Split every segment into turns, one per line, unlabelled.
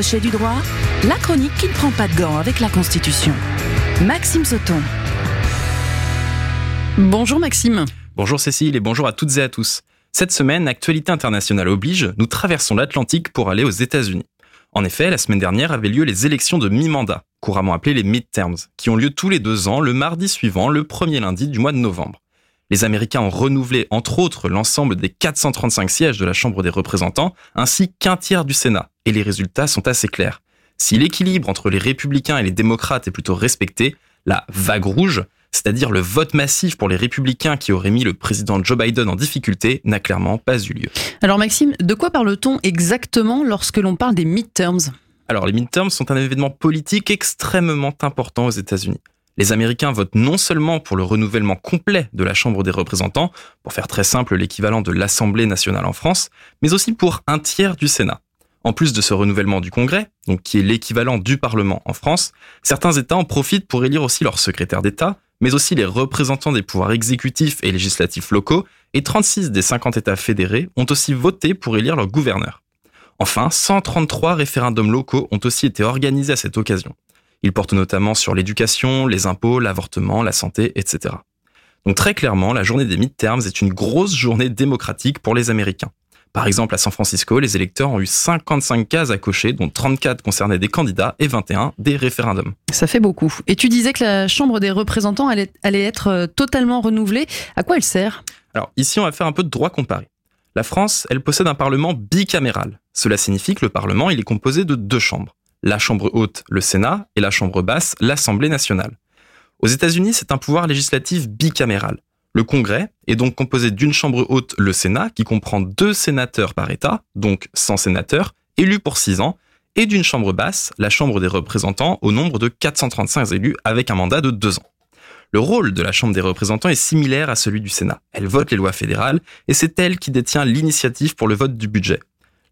crochet du droit, la chronique qui ne prend pas de gants avec la Constitution. Maxime Sauton.
Bonjour Maxime.
Bonjour Cécile et bonjour à toutes et à tous. Cette semaine, actualité internationale oblige, nous traversons l'Atlantique pour aller aux États-Unis. En effet, la semaine dernière avaient lieu les élections de mi-mandat, couramment appelées les midterms, qui ont lieu tous les deux ans le mardi suivant, le premier lundi du mois de novembre. Les Américains ont renouvelé, entre autres, l'ensemble des 435 sièges de la Chambre des représentants, ainsi qu'un tiers du Sénat, et les résultats sont assez clairs. Si l'équilibre entre les républicains et les démocrates est plutôt respecté, la vague rouge, c'est-à-dire le vote massif pour les républicains qui auraient mis le président Joe Biden en difficulté, n'a clairement pas eu lieu.
Alors Maxime, de quoi parle-t-on exactement lorsque l'on parle des midterms?
Alors les midterms sont un événement politique extrêmement important aux États-Unis. Les Américains votent non seulement pour le renouvellement complet de la Chambre des représentants, pour faire très simple l'équivalent de l'Assemblée nationale en France, mais aussi pour un tiers du Sénat. En plus de ce renouvellement du Congrès, donc qui est l'équivalent du Parlement en France, certains États en profitent pour élire aussi leur secrétaire d'État, mais aussi les représentants des pouvoirs exécutifs et législatifs locaux, et 36 des 50 États fédérés ont aussi voté pour élire leur gouverneur. Enfin, 133 référendums locaux ont aussi été organisés à cette occasion. Ils portent notamment sur l'éducation, les impôts, l'avortement, la santé, etc. Donc très clairement, la journée des midterms est une grosse journée démocratique pour les Américains. Par exemple, à San Francisco, les électeurs ont eu 55 cases à cocher, dont 34 concernaient des candidats et 21 des référendums.
Ça fait beaucoup. Et tu disais que la Chambre des représentants allait, être euh, totalement renouvelée. À quoi elle sert?
Alors ici, on va faire un peu de droit comparé. La France, elle possède un Parlement bicaméral. Cela signifie que le Parlement, il est composé de deux chambres. La Chambre haute, le Sénat, et la Chambre basse, l'Assemblée nationale. Aux États-Unis, c'est un pouvoir législatif bicaméral. Le Congrès est donc composé d'une chambre haute, le Sénat, qui comprend deux sénateurs par État, donc 100 sénateurs, élus pour 6 ans, et d'une chambre basse, la Chambre des représentants, au nombre de 435 élus avec un mandat de 2 ans. Le rôle de la Chambre des représentants est similaire à celui du Sénat. Elle vote les lois fédérales et c'est elle qui détient l'initiative pour le vote du budget.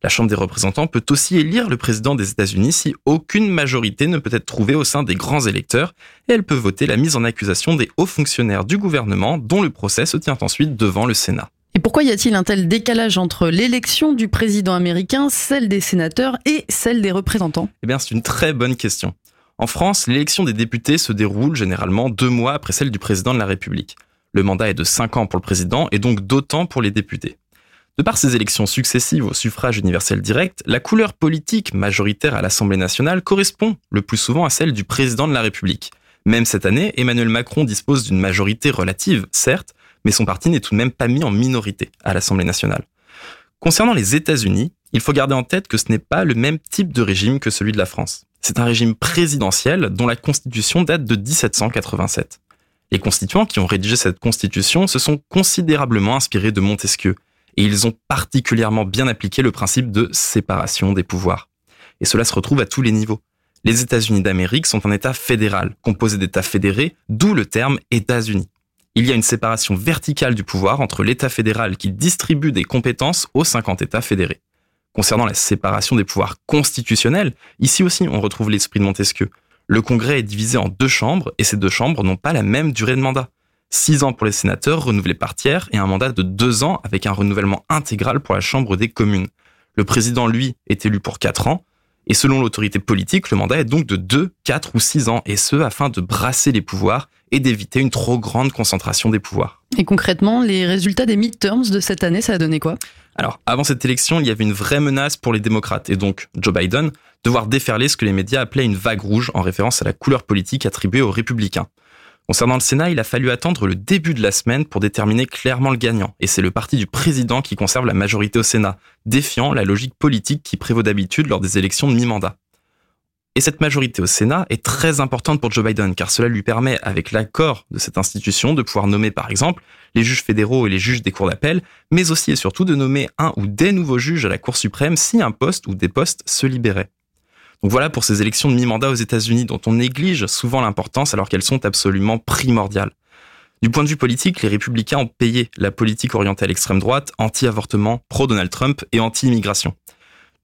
La Chambre des représentants peut aussi élire le président des États-Unis si aucune majorité ne peut être trouvée au sein des grands électeurs, et elle peut voter la mise en accusation des hauts fonctionnaires du gouvernement dont le procès se tient ensuite devant le Sénat.
Et pourquoi y a-t-il un tel décalage entre l'élection du président américain, celle des sénateurs et celle des représentants?
Eh bien, c'est une très bonne question. En France, l'élection des députés se déroule généralement deux mois après celle du président de la République. Le mandat est de cinq ans pour le président et donc d'autant pour les députés. De par ces élections successives au suffrage universel direct, la couleur politique majoritaire à l'Assemblée nationale correspond le plus souvent à celle du président de la République. Même cette année, Emmanuel Macron dispose d'une majorité relative, certes, mais son parti n'est tout de même pas mis en minorité à l'Assemblée nationale. Concernant les États-Unis, il faut garder en tête que ce n'est pas le même type de régime que celui de la France. C'est un régime présidentiel dont la constitution date de 1787. Les constituants qui ont rédigé cette constitution se sont considérablement inspirés de Montesquieu, et ils ont particulièrement bien appliqué le principe de séparation des pouvoirs. Et cela se retrouve à tous les niveaux. Les États-Unis d'Amérique sont un État fédéral, composé d'États fédérés, d'où le terme États-Unis. Il y a une séparation verticale du pouvoir entre l'État fédéral qui distribue des compétences aux 50 États fédérés. Concernant la séparation des pouvoirs constitutionnels, ici aussi on retrouve l'esprit de Montesquieu. Le Congrès est divisé en deux chambres et ces deux chambres n'ont pas la même durée de mandat. 6 ans pour les sénateurs renouvelés par tiers et un mandat de 2 ans avec un renouvellement intégral pour la Chambre des communes. Le président, lui, est élu pour 4 ans, et selon l'autorité politique, le mandat est donc de 2, 4 ou 6 ans, et ce afin de brasser les pouvoirs et d'éviter une trop grande concentration des pouvoirs.
Et concrètement, les résultats des midterms de cette année, ça a donné quoi?
Alors, avant cette élection, il y avait une vraie menace pour les démocrates, et donc Joe Biden, de voir déferler ce que les médias appelaient une vague rouge en référence à la couleur politique attribuée aux républicains. Concernant le Sénat, il a fallu attendre le début de la semaine pour déterminer clairement le gagnant, et c'est le parti du président qui conserve la majorité au Sénat, défiant la logique politique qui prévaut d'habitude lors des élections de mi-mandat. Et cette majorité au Sénat est très importante pour Joe Biden, car cela lui permet, avec l'accord de cette institution, de pouvoir nommer par exemple les juges fédéraux et les juges des cours d'appel, mais aussi et surtout de nommer un ou des nouveaux juges à la Cour suprême si un poste ou des postes se libéraient. Donc voilà pour ces élections de mi-mandat aux États-Unis dont on néglige souvent l'importance alors qu'elles sont absolument primordiales. Du point de vue politique, les républicains ont payé la politique orientée à l'extrême droite, anti-avortement, pro-Donald Trump et anti-immigration.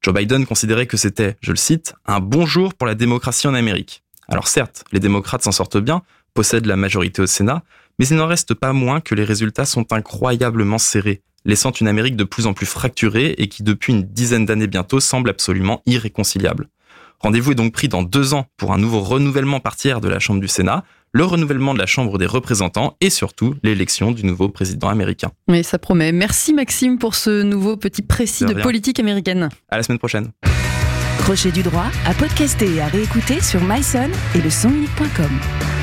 Joe Biden considérait que c'était, je le cite, un bon jour pour la démocratie en Amérique. Alors certes, les démocrates s'en sortent bien, possèdent la majorité au Sénat, mais il n'en reste pas moins que les résultats sont incroyablement serrés, laissant une Amérique de plus en plus fracturée et qui depuis une dizaine d'années bientôt semble absolument irréconciliable. Rendez-vous est donc pris dans deux ans pour un nouveau renouvellement partiel de la Chambre du Sénat, le renouvellement de la Chambre des représentants et surtout l'élection du nouveau président américain.
Oui, ça promet. Merci Maxime pour ce nouveau petit précis
De
politique américaine.
À la semaine prochaine.
Crochet du droit à podcaster et à réécouter sur myson et le sonunique.com.